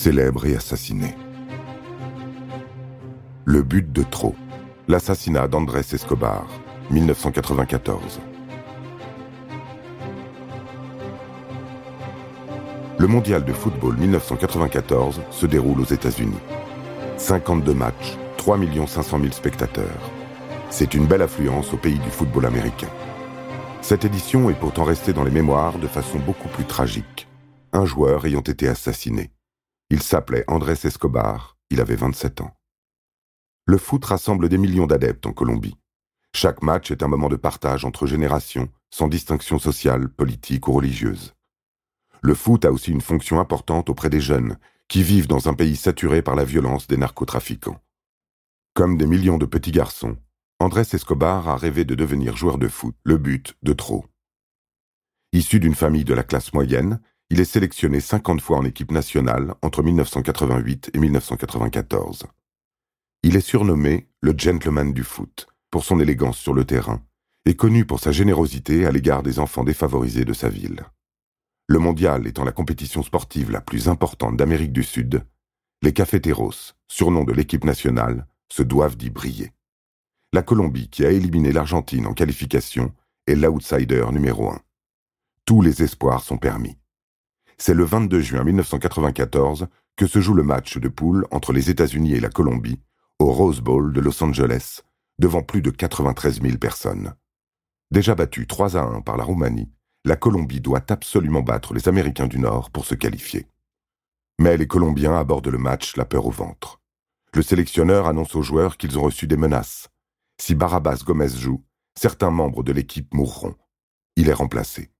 célèbre et assassiné. Le but de trop. L'assassinat d'Andrés Escobar, 1994. Le mondial de football 1994 se déroule aux États-Unis. 52 matchs, 3 500 000 spectateurs. C'est une belle affluence au pays du football américain. Cette édition est pourtant restée dans les mémoires de façon beaucoup plus tragique. Un joueur ayant été assassiné. Il s'appelait Andrés Escobar, il avait 27 ans. Le foot rassemble des millions d'adeptes en Colombie. Chaque match est un moment de partage entre générations, sans distinction sociale, politique ou religieuse. Le foot a aussi une fonction importante auprès des jeunes, qui vivent dans un pays saturé par la violence des narcotrafiquants. Comme des millions de petits garçons, Andrés Escobar a rêvé de devenir joueur de foot, le but de trop. Issu d'une famille de la classe moyenne, il est sélectionné 50 fois en équipe nationale entre 1988 et 1994. Il est surnommé le gentleman du foot pour son élégance sur le terrain et connu pour sa générosité à l'égard des enfants défavorisés de sa ville. Le mondial étant la compétition sportive la plus importante d'Amérique du Sud, les Cafeteros, surnom de l'équipe nationale, se doivent d'y briller. La Colombie, qui a éliminé l'Argentine en qualification, est l'outsider numéro un. Tous les espoirs sont permis. C'est le 22 juin 1994 que se joue le match de poule entre les États-Unis et la Colombie au Rose Bowl de Los Angeles, devant plus de 93 000 personnes. Déjà battue 3 à 1 par la Roumanie, la Colombie doit absolument battre les Américains du Nord pour se qualifier. Mais les Colombiens abordent le match la peur au ventre. Le sélectionneur annonce aux joueurs qu'ils ont reçu des menaces. Si Barabas Gomez joue, certains membres de l'équipe mourront. Il est remplacé.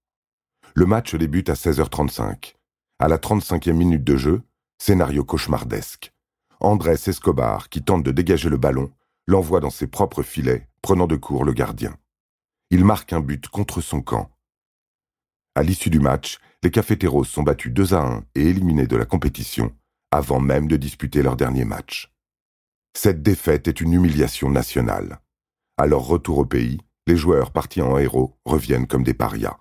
Le match débute à 16h35. À la 35e minute de jeu, scénario cauchemardesque. Andrés Escobar, qui tente de dégager le ballon, l'envoie dans ses propres filets, prenant de court le gardien. Il marque un but contre son camp, à l'issue du match, les Cafeteros sont battus 2 à 1 et éliminés de la compétition, avant même de disputer leur dernier match. Cette défaite est une humiliation nationale. À leur retour au pays, les joueurs partis en héros reviennent comme des parias.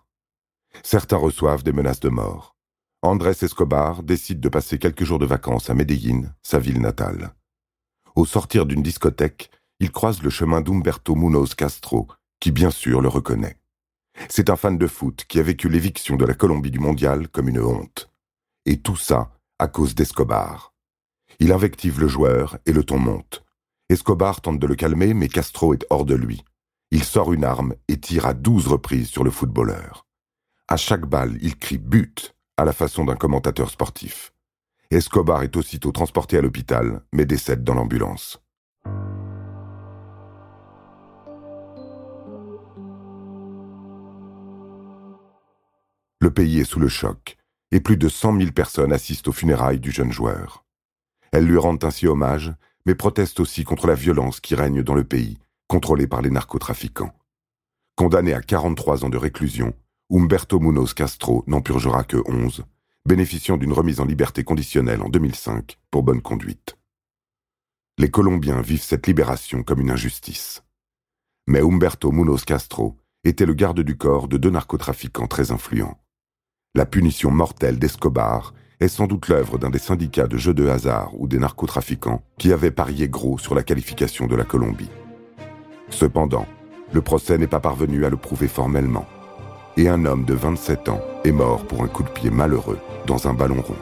Certains reçoivent des menaces de mort. Andrés Escobar décide de passer quelques jours de vacances à Medellín, sa ville natale. Au sortir d'une discothèque, il croise le chemin d'Humberto Munoz Castro, qui bien sûr le reconnaît. C'est un fan de foot qui a vécu l'éviction de la Colombie du mondial comme une honte. Et tout ça à cause d'Escobar. Il invective le joueur et le ton monte. Escobar tente de le calmer, mais Castro est hors de lui. Il sort une arme et tire à douze reprises sur le footballeur. À chaque balle, il crie but à la façon d'un commentateur sportif. Escobar est aussitôt transporté à l'hôpital, mais décède dans l'ambulance. Le pays est sous le choc, et plus de cent mille personnes assistent aux funérailles du jeune joueur. Elles lui rendent ainsi hommage, mais protestent aussi contre la violence qui règne dans le pays, contrôlé par les narcotrafiquants. Condamné à 43 ans de réclusion, Humberto Munoz Castro n'en purgera que 11, bénéficiant d'une remise en liberté conditionnelle en 2005 pour bonne conduite. Les Colombiens vivent cette libération comme une injustice. Mais Humberto Munoz Castro était le garde du corps de deux narcotrafiquants très influents. La punition mortelle d'Escobar est sans doute l'œuvre d'un des syndicats de jeux de hasard ou des narcotrafiquants qui avaient parié gros sur la qualification de la Colombie. Cependant, le procès n'est pas parvenu à le prouver formellement. Et un homme de 27 ans est mort pour un coup de pied malheureux dans un ballon rond.